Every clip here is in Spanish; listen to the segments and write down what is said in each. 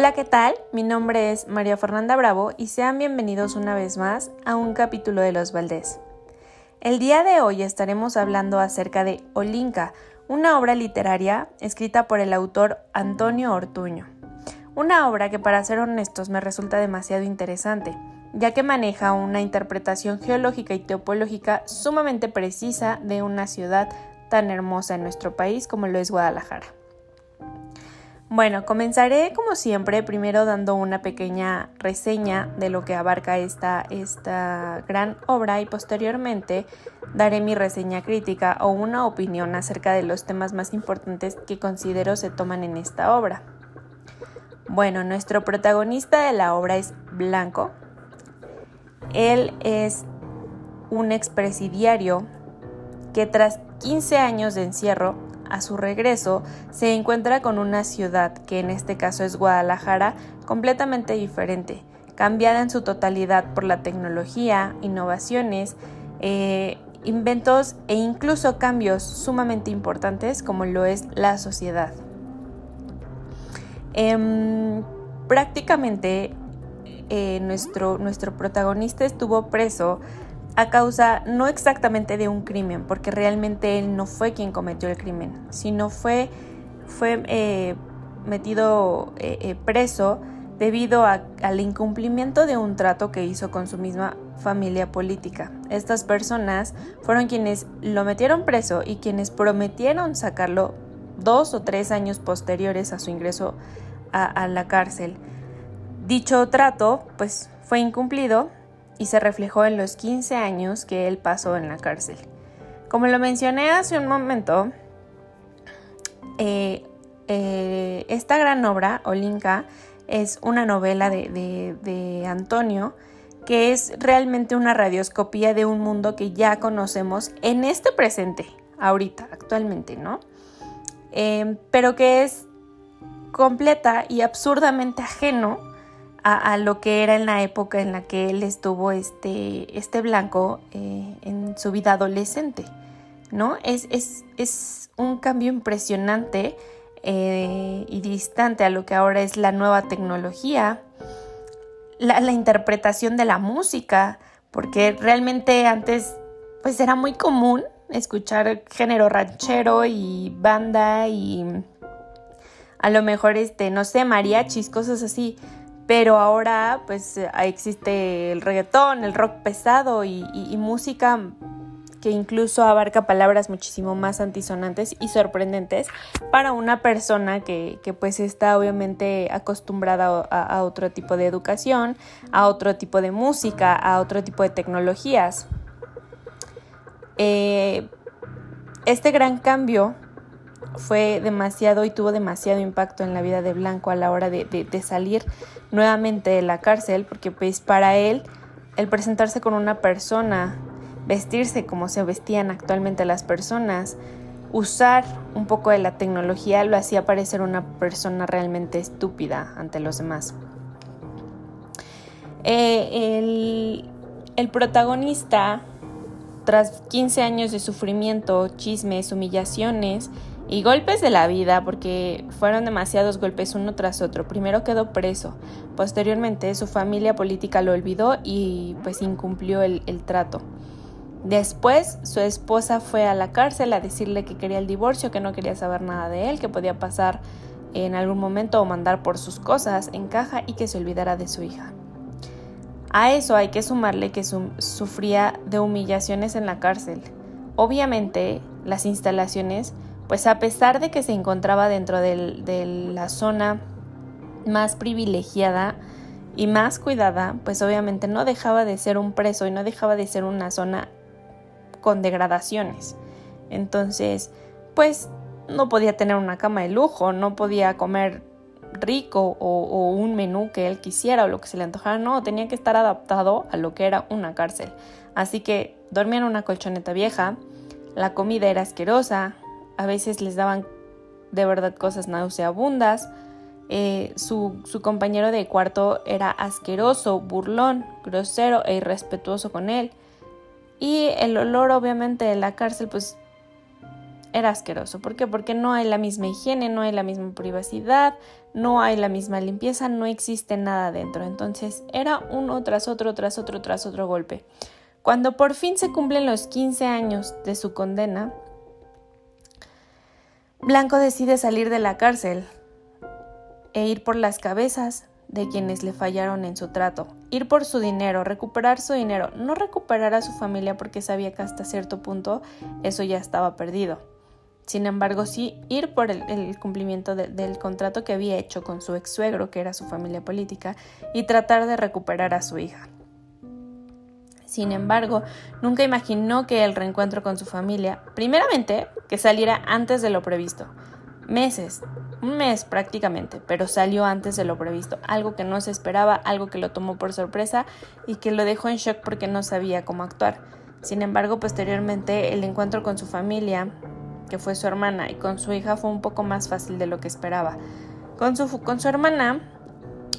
Hola, ¿qué tal? Mi nombre es María Fernanda Bravo y sean bienvenidos una vez más a un capítulo de Los Valdés. El día de hoy estaremos hablando acerca de Olinka, una obra literaria escrita por el autor Antonio Ortuño. Una obra que para ser honestos me resulta demasiado interesante, ya que maneja una interpretación geológica y topológica sumamente precisa de una ciudad tan hermosa en nuestro país como lo es Guadalajara. Bueno, comenzaré como siempre primero dando una pequeña reseña de lo que abarca esta, esta gran obra y posteriormente daré mi reseña crítica o una opinión acerca de los temas más importantes que considero se toman en esta obra. Bueno, nuestro protagonista de la obra es Blanco. Él es un expresidiario que tras 15 años de encierro a su regreso, se encuentra con una ciudad, que en este caso es Guadalajara, completamente diferente, cambiada en su totalidad por la tecnología, innovaciones, eh, inventos e incluso cambios sumamente importantes como lo es la sociedad. Em, prácticamente eh, nuestro, nuestro protagonista estuvo preso a causa no exactamente de un crimen, porque realmente él no fue quien cometió el crimen, sino fue, fue eh, metido eh, eh, preso debido al incumplimiento de un trato que hizo con su misma familia política. Estas personas fueron quienes lo metieron preso y quienes prometieron sacarlo dos o tres años posteriores a su ingreso a, a la cárcel. Dicho trato, pues, fue incumplido y se reflejó en los 15 años que él pasó en la cárcel. Como lo mencioné hace un momento, eh, eh, esta gran obra, Olinka, es una novela de, Antonio que es realmente una radioscopía de un mundo que ya conocemos en este presente, ahorita, actualmente, ¿no? Eh, pero que es completa y absurdamente ajeno a, lo que era en la época en la que él estuvo este, este blanco eh, en su vida adolescente, ¿no? Es, es, un cambio impresionante eh, y distante a lo que ahora es la nueva tecnología, la, la, interpretación de la música, porque realmente antes pues era muy común escuchar género ranchero y banda y a lo mejor este, no sé, mariachis, cosas así, pero ahora pues existe el reggaetón, el rock pesado y, música que incluso abarca palabras muchísimo más antisonantes y sorprendentes para una persona que, pues está obviamente acostumbrada a, otro tipo de educación, a otro tipo de música, a otro tipo de tecnologías. Eh, este gran cambio fue demasiado y tuvo demasiado impacto en la vida de Blanco a la hora de, salir nuevamente de la cárcel, porque pues para él el presentarse con una persona, vestirse como se vestían actualmente las personas, usar un poco de la tecnología lo hacía parecer una persona realmente estúpida ante los demás. Eh, el, el protagonista, tras 15 años de sufrimiento, chismes, humillaciones, y golpes de la vida, porque fueron demasiados golpes uno tras otro. Primero quedó preso, posteriormente su familia política lo olvidó y pues incumplió el, trato. Después su esposa fue a la cárcel a decirle que quería el divorcio, que no quería saber nada de él, que podía pasar en algún momento o mandar por sus cosas en caja y que se olvidara de su hija. A eso hay que sumarle que sufría de humillaciones en la cárcel. Obviamente las instalaciones pues a pesar de que se encontraba dentro de la zona más privilegiada y más cuidada, pues obviamente no dejaba de ser un preso y no dejaba de ser una zona con degradaciones. Entonces, pues no podía tener una cama de lujo, no podía comer rico o, o, un menú que él quisiera o lo que se le antojara, no, tenía que estar adaptado a lo que era una cárcel. Así que dormía en una colchoneta vieja, la comida era asquerosa, a veces les daban de verdad cosas nauseabundas. Eh, su, su, compañero de cuarto era asqueroso, burlón, grosero e irrespetuoso con él. Y el olor obviamente de la cárcel pues era asqueroso. ¿Por qué? Porque no hay la misma higiene, no hay la misma privacidad, no hay la misma limpieza, no existe nada dentro. Entonces era uno tras otro, tras otro, tras otro golpe. Cuando por fin se cumplen los 15 años de su condena, Blanco decide salir de la cárcel e ir por las cabezas de quienes le fallaron en su trato, ir por su dinero, recuperar su dinero, no recuperar a su familia porque sabía que hasta cierto punto eso ya estaba perdido. Sin embargo, sí ir por el, cumplimiento del contrato que había hecho con su ex suegro, que era su familia política, y tratar de recuperar a su hija. Sin embargo, nunca imaginó que el reencuentro con su familia, primeramente, que saliera antes de lo previsto. Meses, un mes prácticamente, pero salió antes de lo previsto, algo que no se esperaba, algo que lo tomó por sorpresa y que lo dejó en shock porque no sabía cómo actuar. Sin embargo, posteriormente el encuentro con su familia, que fue su hermana, y con su hija fue un poco más fácil de lo que esperaba. Con su, con su hermana,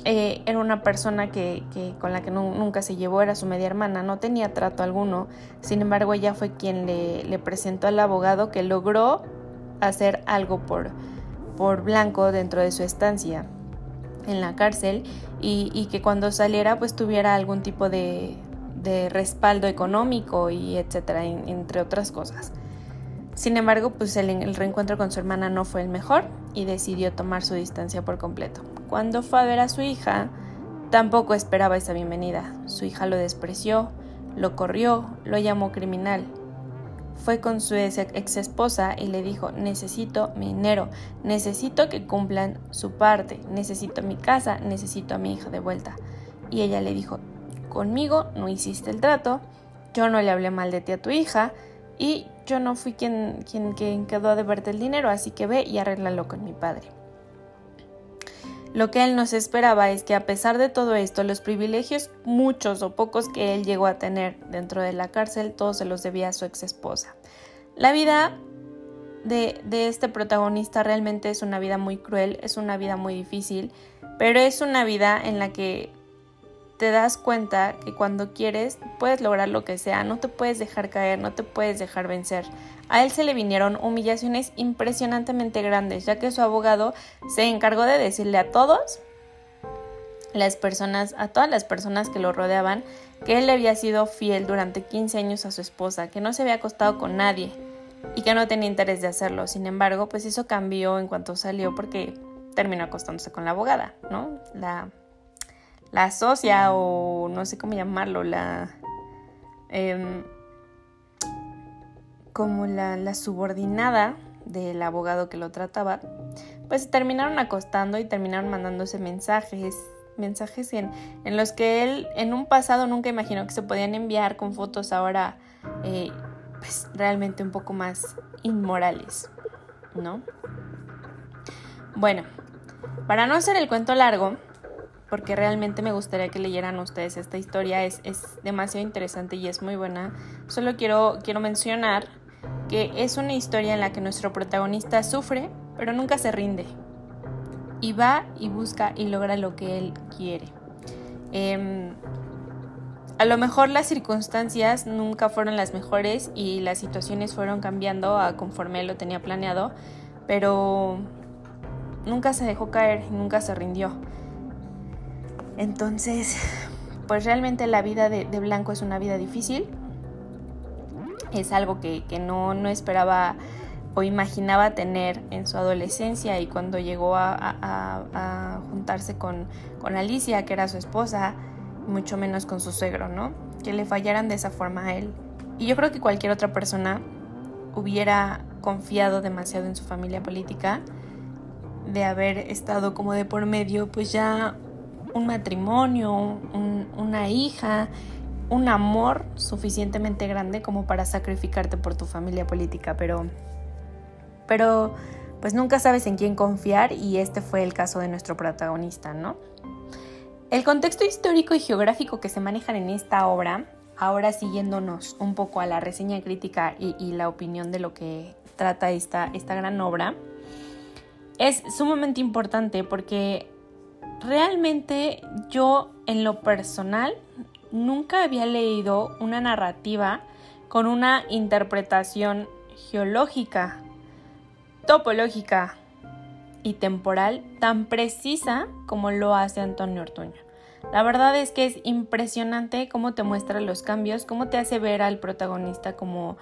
eh, era una persona que, con la que nunca se llevó, era su media hermana, no tenía trato alguno, sin embargo ella fue quien le, presentó al abogado que logró hacer algo por, por Blanco dentro de su estancia en la cárcel y, que cuando saliera pues tuviera algún tipo de, respaldo económico y etcétera, entre otras cosas. Sin embargo, pues el, reencuentro con su hermana no fue el mejor y decidió tomar su distancia por completo. Cuando fue a ver a su hija, tampoco esperaba esa bienvenida. Su hija lo despreció, lo corrió, lo llamó criminal. Fue con su ex esposa y le dijo, necesito mi dinero, necesito que cumplan su parte, necesito mi casa, necesito a mi hija de vuelta. Y ella le dijo, conmigo no hiciste el trato, yo no le hablé mal de ti a tu hija, y yo no fui quien, quien, quedó a deberte el dinero, así que ve y arréglalo con mi padre. Lo que él nos esperaba es que a pesar de todo esto, los privilegios, muchos o pocos que él llegó a tener dentro de la cárcel, todos se los debía a su ex esposa. La vida de, este protagonista realmente es una vida muy cruel, es una vida muy difícil, pero es una vida en la que te das cuenta que cuando quieres puedes lograr lo que sea, no te puedes dejar caer, no te puedes dejar vencer. A él se le vinieron humillaciones impresionantemente grandes, ya que su abogado se encargó de decirle a todos las personas, a todas las personas que lo rodeaban, que él había sido fiel durante 15 años a su esposa, que no se había acostado con nadie y que no tenía interés de hacerlo. Sin embargo, pues eso cambió en cuanto salió porque terminó acostándose con la abogada, ¿no? La la socia o no sé cómo llamarlo, la... Em, como la, la, subordinada del abogado que lo trataba, pues terminaron acostando y terminaron mandándose mensajes, mensajes en, en los que él en un pasado nunca imaginó que se podían enviar con fotos ahora eh, pues realmente un poco más inmorales, ¿no? Bueno, para no hacer el cuento largo, porque realmente me gustaría que leyeran ustedes esta historia, es, demasiado interesante y es muy buena. Solo quiero, quiero mencionar que es una historia en la que nuestro protagonista sufre, pero nunca se rinde. Y va y busca y logra lo que él quiere. Em, a lo mejor las circunstancias nunca fueron las mejores y las situaciones fueron cambiando a conforme lo tenía planeado, pero nunca se dejó caer, nunca se rindió. Entonces, pues realmente la vida de, Blanco es una vida difícil. Es algo que, no, esperaba o imaginaba tener en su adolescencia y cuando llegó a, juntarse con, con, Alicia, que era su esposa, mucho menos con su suegro, ¿no? Que le fallaran de esa forma a él. Y yo creo que cualquier otra persona hubiera confiado demasiado en su familia política, de haber estado como de por medio, pues ya un matrimonio, una hija, un amor suficientemente grande como para sacrificarte por tu familia política, pero, pero pues nunca sabes en quién confiar y este fue el caso de nuestro protagonista, ¿no? El contexto histórico y geográfico que se manejan en esta obra, ahora siguiéndonos un poco a la reseña crítica y, la opinión de lo que trata esta, esta gran obra, es sumamente importante porque realmente yo en lo personal nunca había leído una narrativa con una interpretación geológica topológica y temporal tan precisa como lo hace Antonio Ortuño. La verdad es que es impresionante cómo te muestra los cambios, cómo te hace ver al protagonista como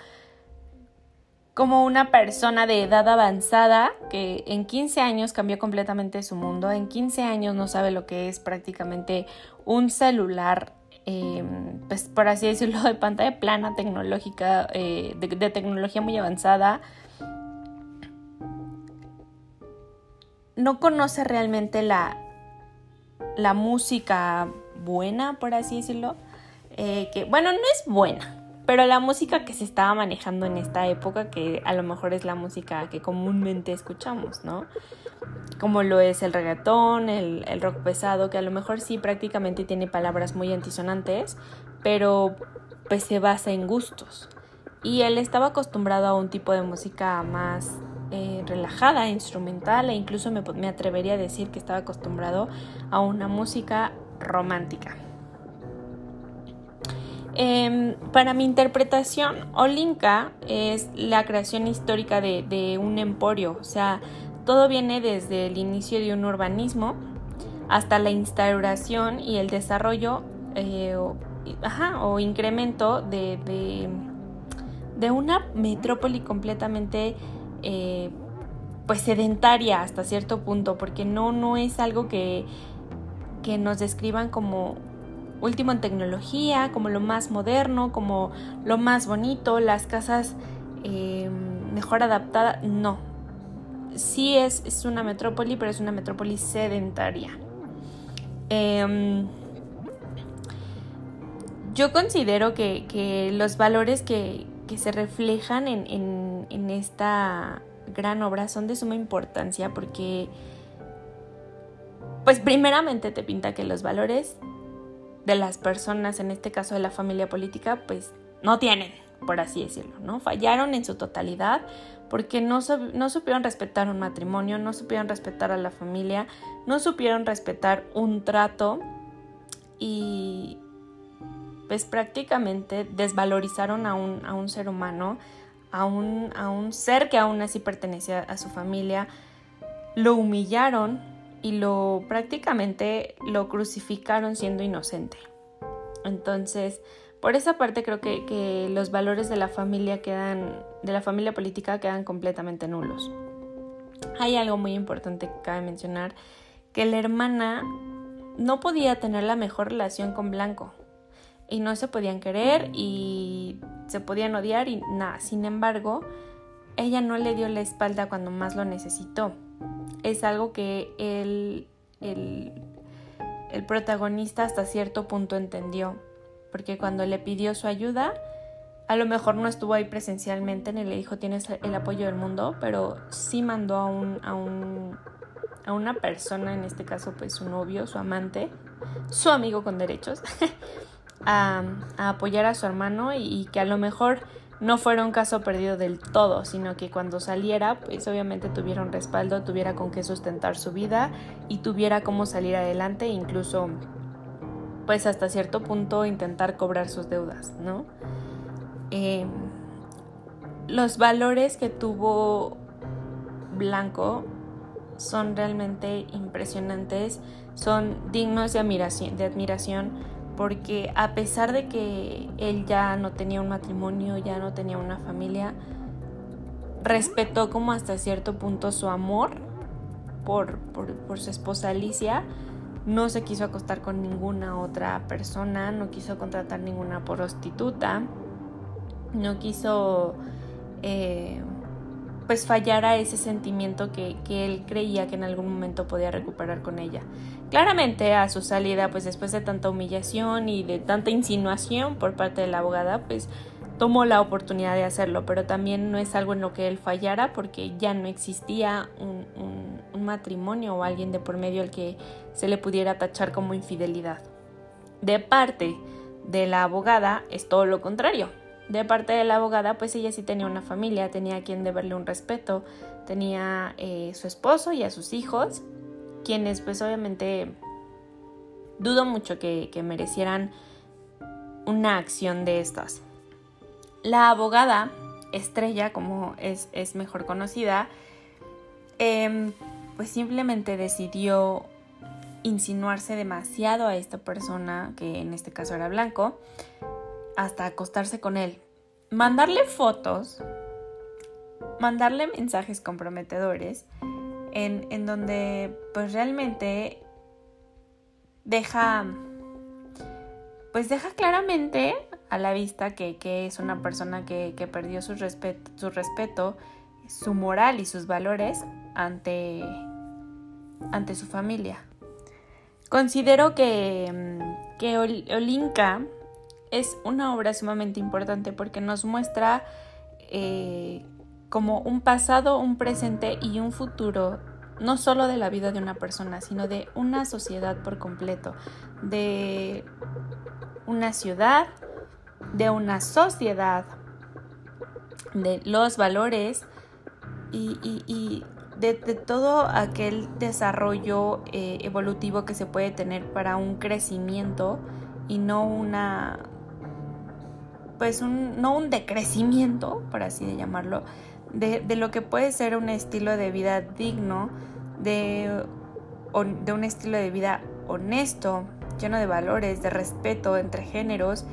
como una persona de edad avanzada que en 15 años cambió completamente su mundo, en 15 años no sabe lo que es prácticamente un celular, em, pues por así decirlo, de pantalla plana tecnológica, eh, de, tecnología muy avanzada. No conoce realmente la, la música buena, por así decirlo. Eh, que bueno, no es buena, pero la música que se estaba manejando en esta época, que a lo mejor es la música que comúnmente escuchamos, ¿no? Como lo es el reggaetón, el, rock pesado, que a lo mejor sí prácticamente tiene palabras muy antisonantes, pero pues se basa en gustos. Y él estaba acostumbrado a un tipo de música más eh, relajada, instrumental, e incluso me, me atrevería a decir que estaba acostumbrado a una música romántica. Em, para mi interpretación, Olinka es la creación histórica de, un emporio, o sea, todo viene desde el inicio de un urbanismo hasta la instauración y el desarrollo eh, o, incremento de, una metrópoli completamente eh, pues sedentaria hasta cierto punto, porque no, no es algo que, que nos describan como último en tecnología, como lo más moderno, como lo más bonito, las casas em, mejor adaptadas. No. Sí es, es, una metrópoli, pero es una metrópoli sedentaria. Em, yo considero que, los valores que, se reflejan en, en esta gran obra son de suma importancia porque, pues primeramente te pinta que los valores de las personas, en este caso de la familia política, pues no tienen, por así decirlo, ¿no? Fallaron en su totalidad porque no, no supieron respetar un matrimonio, no supieron respetar a la familia, no supieron respetar un trato y pues prácticamente desvalorizaron a un, a un ser humano, a un, a un ser que aún así pertenecía a su familia, lo humillaron, y lo prácticamente lo crucificaron siendo inocente. Entonces, por esa parte creo que, los valores de la familia quedan, de la familia política quedan completamente nulos. Hay algo muy importante que cabe mencionar, que la hermana no podía tener la mejor relación con Blanco y no se podían querer y se podían odiar y nada. Sin embargo, ella no le dio la espalda cuando más lo necesitó. Es algo que el, el, protagonista hasta cierto punto entendió, porque cuando le pidió su ayuda, a lo mejor no estuvo ahí presencialmente ni le dijo tienes el apoyo del mundo, pero sí mandó a un, a un a una persona, en este caso pues su novio, su amante, su amigo con derechos, a, apoyar a su hermano y que a lo mejor no fuera un caso perdido del todo, sino que cuando saliera, pues obviamente tuviera un respaldo, tuviera con qué sustentar su vida y tuviera cómo salir adelante, incluso pues hasta cierto punto intentar cobrar sus deudas, ¿no? Em, los valores que tuvo Blanco son realmente impresionantes, son dignos de admiración, de admiración porque a pesar de que él ya no tenía un matrimonio, ya no tenía una familia, respetó como hasta cierto punto su amor por, su esposa Alicia, no se quiso acostar con ninguna otra persona, no quiso contratar ninguna prostituta, no quiso eh, pues fallara ese sentimiento que, él creía que en algún momento podía recuperar con ella. Claramente a su salida, pues después de tanta humillación y de tanta insinuación por parte de la abogada, pues tomó la oportunidad de hacerlo, pero también no es algo en lo que él fallara porque ya no existía un, un matrimonio o alguien de por medio al que se le pudiera tachar como infidelidad. De parte de la abogada es todo lo contrario de parte de la abogada, pues ella sí tenía una familia, tenía a quien deberle un respeto, tenía eh, su esposo y a sus hijos, quienes pues obviamente dudo mucho que, merecieran una acción de estas. La abogada, Estrella, como es, mejor conocida, em, pues simplemente decidió insinuarse demasiado a esta persona, que en este caso era Blanco, hasta acostarse con él. Mandarle fotos, mandarle mensajes comprometedores, en, en donde pues realmente deja, pues deja claramente a la vista que, es una persona que, perdió su, su respeto, su moral y sus valores ante, ante su familia. Considero que, que Olinka es una obra sumamente importante porque nos muestra eh, como un pasado, un presente y un futuro, no solo de la vida de una persona, sino de una sociedad por completo, de una ciudad, de una sociedad, de los valores y, de, todo aquel desarrollo eh, evolutivo que se puede tener para un crecimiento y no una pues un, no un decrecimiento, por así de llamarlo, de, lo que puede ser un estilo de vida digno, de, de un estilo de vida honesto, lleno de valores, de respeto entre géneros,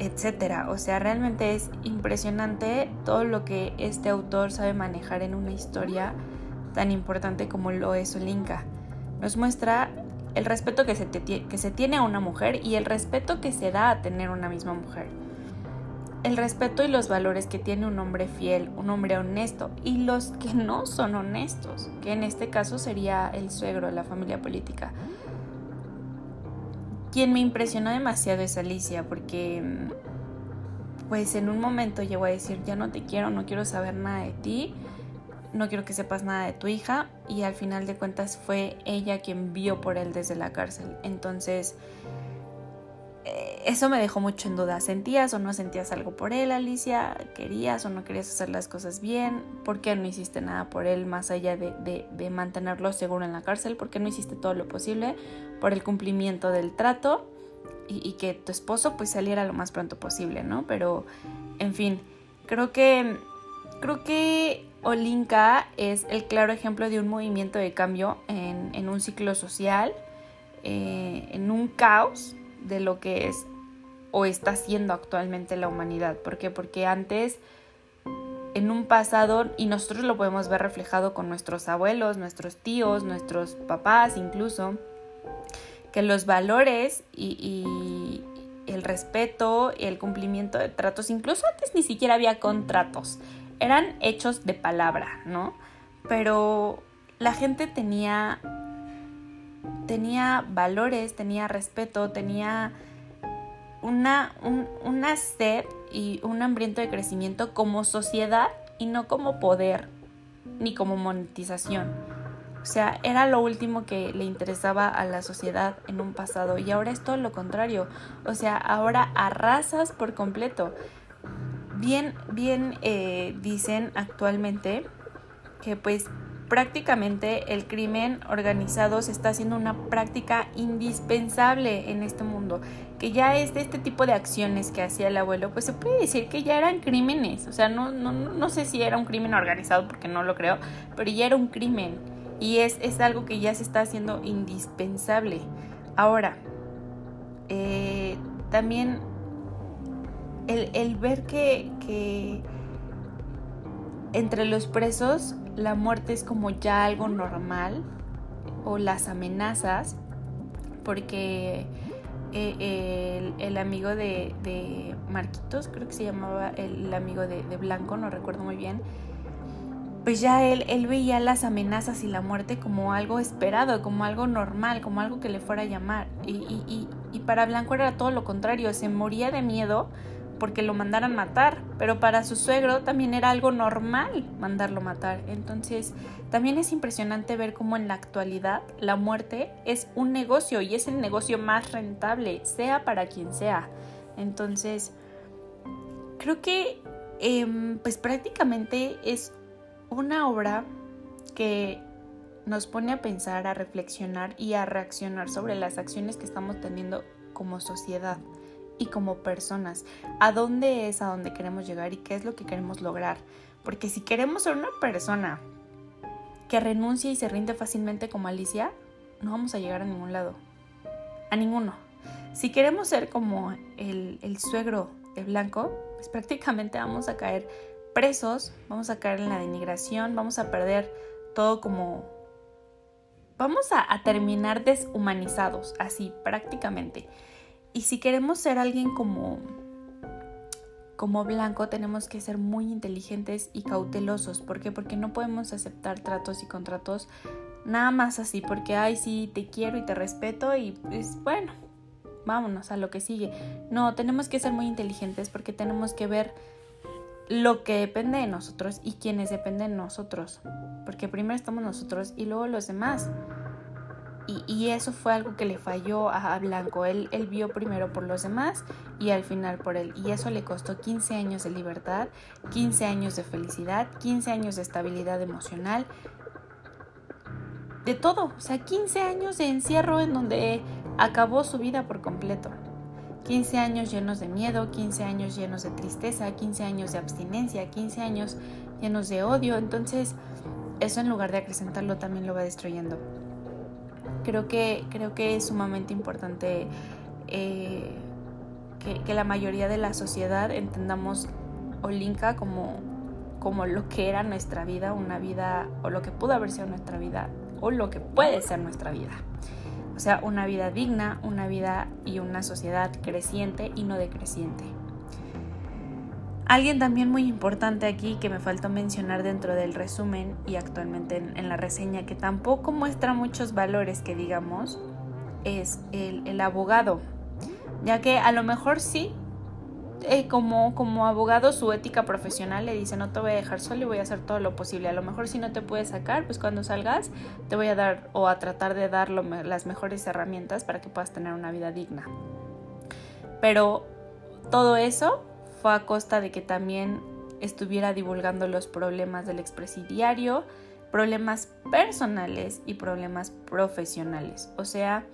etcétera. O sea, realmente es impresionante todo lo que este autor sabe manejar en una historia tan importante como lo es Olinka. Nos muestra el respeto que se, que se tiene a una mujer y el respeto que se da a tener una misma mujer el respeto y los valores que tiene un hombre fiel, un hombre honesto y los que no son honestos, que en este caso sería el suegro de la familia política. Quien me impresionó demasiado es Alicia porque pues en un momento llegó a decir ya no te quiero, no quiero saber nada de ti, no quiero que sepas nada de tu hija y al final de cuentas fue ella quien vio por él desde la cárcel. Entonces eso me dejó mucho en duda. ¿Sentías o no sentías algo por él, Alicia? ¿Querías o no querías hacer las cosas bien? ¿Por qué no hiciste nada por él más allá de, mantenerlo seguro en la cárcel? ¿Por qué no hiciste todo lo posible por el cumplimiento del trato y, que tu esposo pues saliera lo más pronto posible, ¿no? Pero, en fin, creo que, creo que Olinka es el claro ejemplo de un movimiento de cambio en, un ciclo social, eh, en un caos de lo que es o está siendo actualmente la humanidad. ¿Por qué? Porque antes, en un pasado, y nosotros lo podemos ver reflejado con nuestros abuelos, nuestros tíos, nuestros papás incluso, que los valores y, el respeto y el cumplimiento de tratos, incluso antes ni siquiera había contratos, eran hechos de palabra, ¿no? Pero la gente tenía tenía valores, tenía respeto, tenía una, una sed y un hambriento de crecimiento como sociedad y no como poder ni como monetización. O sea, era lo último que le interesaba a la sociedad en un pasado y ahora es todo lo contrario. O sea, ahora arrasas por completo. Bien, bien eh, dicen actualmente que pues prácticamente el crimen organizado se está haciendo una práctica indispensable en este mundo, que ya es de este tipo de acciones que hacía el abuelo, pues se puede decir que ya eran crímenes, o sea, no, no, no sé si era un crimen organizado porque no lo creo, pero ya era un crimen. Y es, es algo que ya se está haciendo indispensable. Ahora, eh, también el, el ver que, que entre los presos la muerte es como ya algo normal o las amenazas, porque eh, el, amigo de, Marquitos, creo que se llamaba el amigo de, Blanco, no recuerdo muy bien, pues ya él, él veía las amenazas y la muerte como algo esperado, como algo normal, como algo que le fuera a llamar. Y, y, y para Blanco era todo lo contrario, se moría de miedo porque lo mandaran matar, pero para su suegro también era algo normal mandarlo matar. Entonces, también es impresionante ver cómo en la actualidad la muerte es un negocio y es el negocio más rentable, sea para quien sea. Entonces, creo que em, pues prácticamente es una obra que nos pone a pensar, a reflexionar y a reaccionar sobre las acciones que estamos teniendo como sociedad y como personas. ¿A dónde es a dónde queremos llegar y qué es lo que queremos lograr? Porque si queremos ser una persona que renuncia y se rinde fácilmente como Alicia, no vamos a llegar a ningún lado. A ninguno. Si queremos ser como el, el suegro de Blanco, pues prácticamente vamos a caer presos, vamos a caer en la denigración, vamos a perder todo como... Vamos a, terminar deshumanizados, así prácticamente. Y si queremos ser alguien como como blanco tenemos que ser muy inteligentes y cautelosos. ¿Por qué? Porque no podemos aceptar tratos y contratos nada más así, porque, ay, sí, te quiero y te respeto y pues bueno, vámonos a lo que sigue. No, tenemos que ser muy inteligentes porque tenemos que ver lo que depende de nosotros y quienes dependen de nosotros. Porque primero estamos nosotros y luego los demás. Y, eso fue algo que le falló a Blanco. Él, él vio primero por los demás y al final por él. Y eso le costó 15 años de libertad, 15 años de felicidad, 15 años de estabilidad emocional. De todo. O sea, 15 años de encierro en donde acabó su vida por completo. 15 años llenos de miedo, 15 años llenos de tristeza, 15 años de abstinencia, 15 años llenos de odio. Entonces, eso en lugar de acrecentarlo también lo va destruyendo. Creo que, creo que es sumamente importante eh, que, la mayoría de la sociedad entendamos Olinka como, como lo que era nuestra vida, una vida, o lo que pudo haber sido nuestra vida, o lo que puede ser nuestra vida. O sea, una vida digna, una vida y una sociedad creciente y no decreciente. Alguien también muy importante aquí que me faltó mencionar dentro del resumen y actualmente en, la reseña que tampoco muestra muchos valores que digamos es el, abogado, ya que a lo mejor sí eh, como, como abogado su ética profesional le dice no te voy a dejar solo y voy a hacer todo lo posible. A lo mejor si no te puedes sacar, pues cuando salgas te voy a dar o a tratar de dar las mejores herramientas para que puedas tener una vida digna. Pero todo eso fue a costa de que también estuviera divulgando los problemas del expresidiario, problemas personales y problemas profesionales. O sea,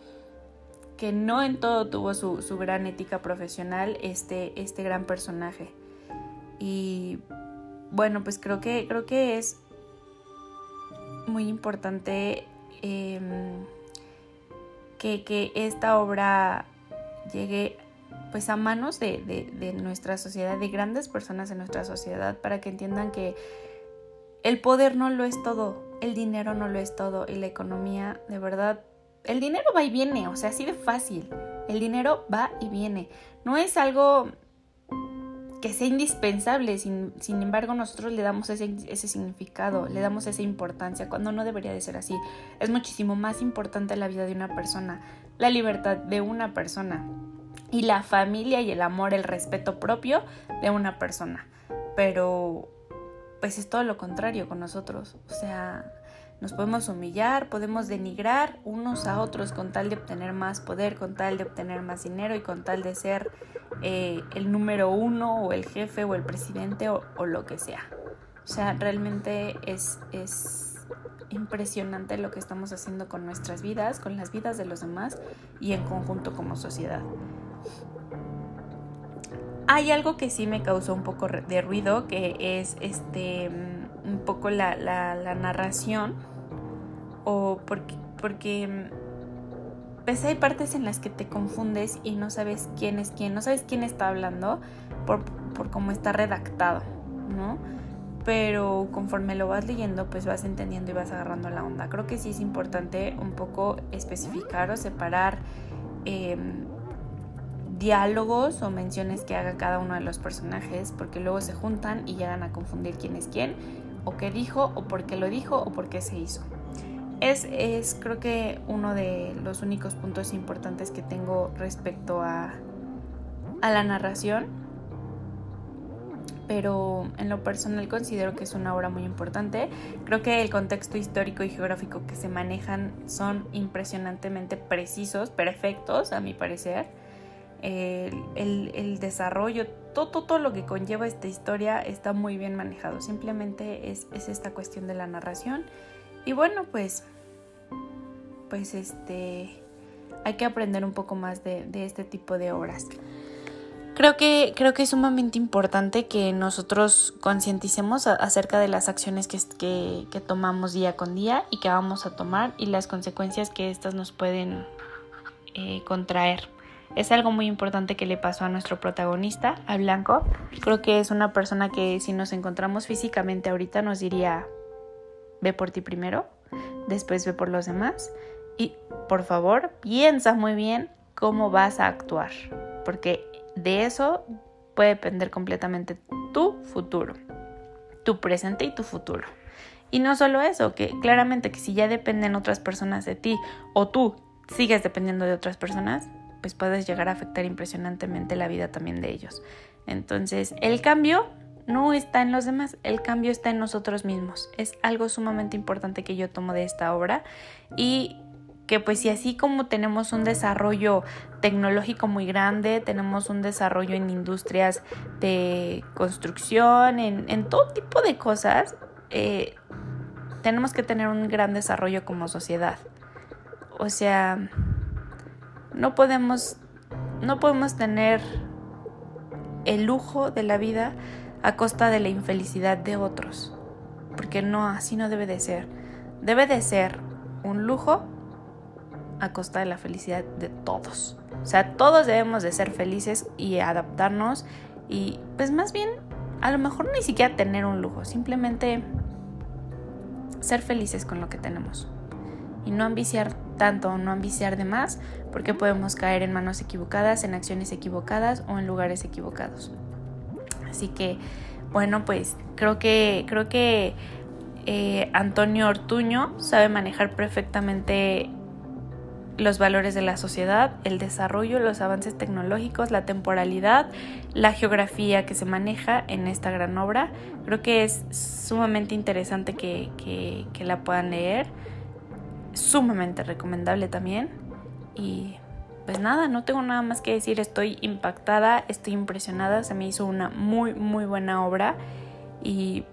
que no en todo tuvo su, gran ética profesional este, este gran personaje. Y bueno, pues creo que, creo que es muy importante em, que, esta obra llegue pues a manos de, de, nuestra sociedad, de grandes personas en nuestra sociedad, para que entiendan que el poder no lo es todo, el dinero no lo es todo y la economía de verdad el dinero va y viene, o sea, así de fácil. El dinero va y viene. No es algo que sea indispensable, sin, embargo nosotros le damos ese, ese, significado, le damos esa importancia, cuando no debería de ser así. Es muchísimo más importante la vida de una persona, la libertad de una persona y la familia y el amor, el respeto propio de una persona. Pero pues es todo lo contrario con nosotros, o sea, nos podemos humillar, podemos denigrar unos a otros con tal de obtener más poder, con tal de obtener más dinero y con tal de ser eh, el número uno o el jefe o el presidente o, lo que sea. O sea, realmente es, es impresionante lo que estamos haciendo con nuestras vidas, con las vidas de los demás y en conjunto como sociedad. Hay algo que sí me causó un poco de ruido, que es este un poco la, la, narración o porque, porque pues hay partes en las que te confundes y no sabes quién es quién, no sabes quién está hablando por, por cómo está redactado, ¿no? Pero conforme lo vas leyendo, pues vas entendiendo y vas agarrando la onda. Creo que sí es importante un poco especificar o separar em, diálogos o menciones que haga cada uno de los personajes, porque luego se juntan y llegan a confundir quién es quién o qué dijo o por qué lo dijo o por qué se hizo. Es, es creo que uno de los únicos puntos importantes que tengo respecto a, a la narración, pero en lo personal considero que es una obra muy importante. Creo que el contexto histórico y geográfico que se manejan son impresionantemente precisos, perfectos a mi parecer el, desarrollo, todo, todo, lo que conlleva esta historia está muy bien manejado. Simplemente es, esta cuestión de la narración. Y bueno, pues, pues este, hay que aprender un poco más de, este tipo de obras. Creo que, creo que es sumamente importante que nosotros concienticemos acerca de las acciones que, que, tomamos día con día y que vamos a tomar y las consecuencias que éstas nos pueden eh, contraer. Es algo muy importante que le pasó a nuestro protagonista, a Blanco. Creo que es una persona que si nos encontramos físicamente ahorita nos diría, ve por ti primero, después ve por los demás y por favor piensa muy bien cómo vas a actuar, porque de eso puede depender completamente tu futuro, tu presente y tu futuro. Y no solo eso, que claramente que si ya dependen otras personas de ti o tú sigues dependiendo de otras personas, pues puedes llegar a afectar impresionantemente la vida también de ellos. Entonces, el cambio no está en los demás, el cambio está en nosotros mismos. Es algo sumamente importante que yo tomo de esta obra y que pues si así como tenemos un desarrollo tecnológico muy grande, tenemos un desarrollo en industrias de construcción, en, todo tipo de cosas, eh, tenemos que tener un gran desarrollo como sociedad. O sea, no podemos, no podemos tener el lujo de la vida a costa de la infelicidad de otros. Porque no, así no debe de ser. Debe de ser un lujo a costa de la felicidad de todos. O sea, todos debemos de ser felices y adaptarnos y pues más bien a lo mejor ni siquiera tener un lujo, simplemente ser felices con lo que tenemos y no ambiciar tanto no ambiciar de más porque podemos caer en manos equivocadas, en acciones equivocadas o en lugares equivocados. Así que, bueno, pues creo que, creo que eh, Antonio Ortuño sabe manejar perfectamente los valores de la sociedad, el desarrollo, los avances tecnológicos, la temporalidad, la geografía que se maneja en esta gran obra. Creo que es sumamente interesante que, que la puedan leer, sumamente recomendable también. Y pues nada, no tengo nada más que decir, estoy impactada, estoy impresionada, se me hizo una muy, muy buena obra y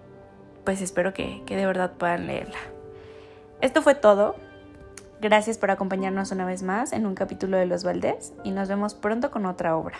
pues espero que, que de verdad puedan leerla. Esto fue todo. Gracias por acompañarnos una vez más en un capítulo de Los Valdés y nos vemos pronto con otra obra.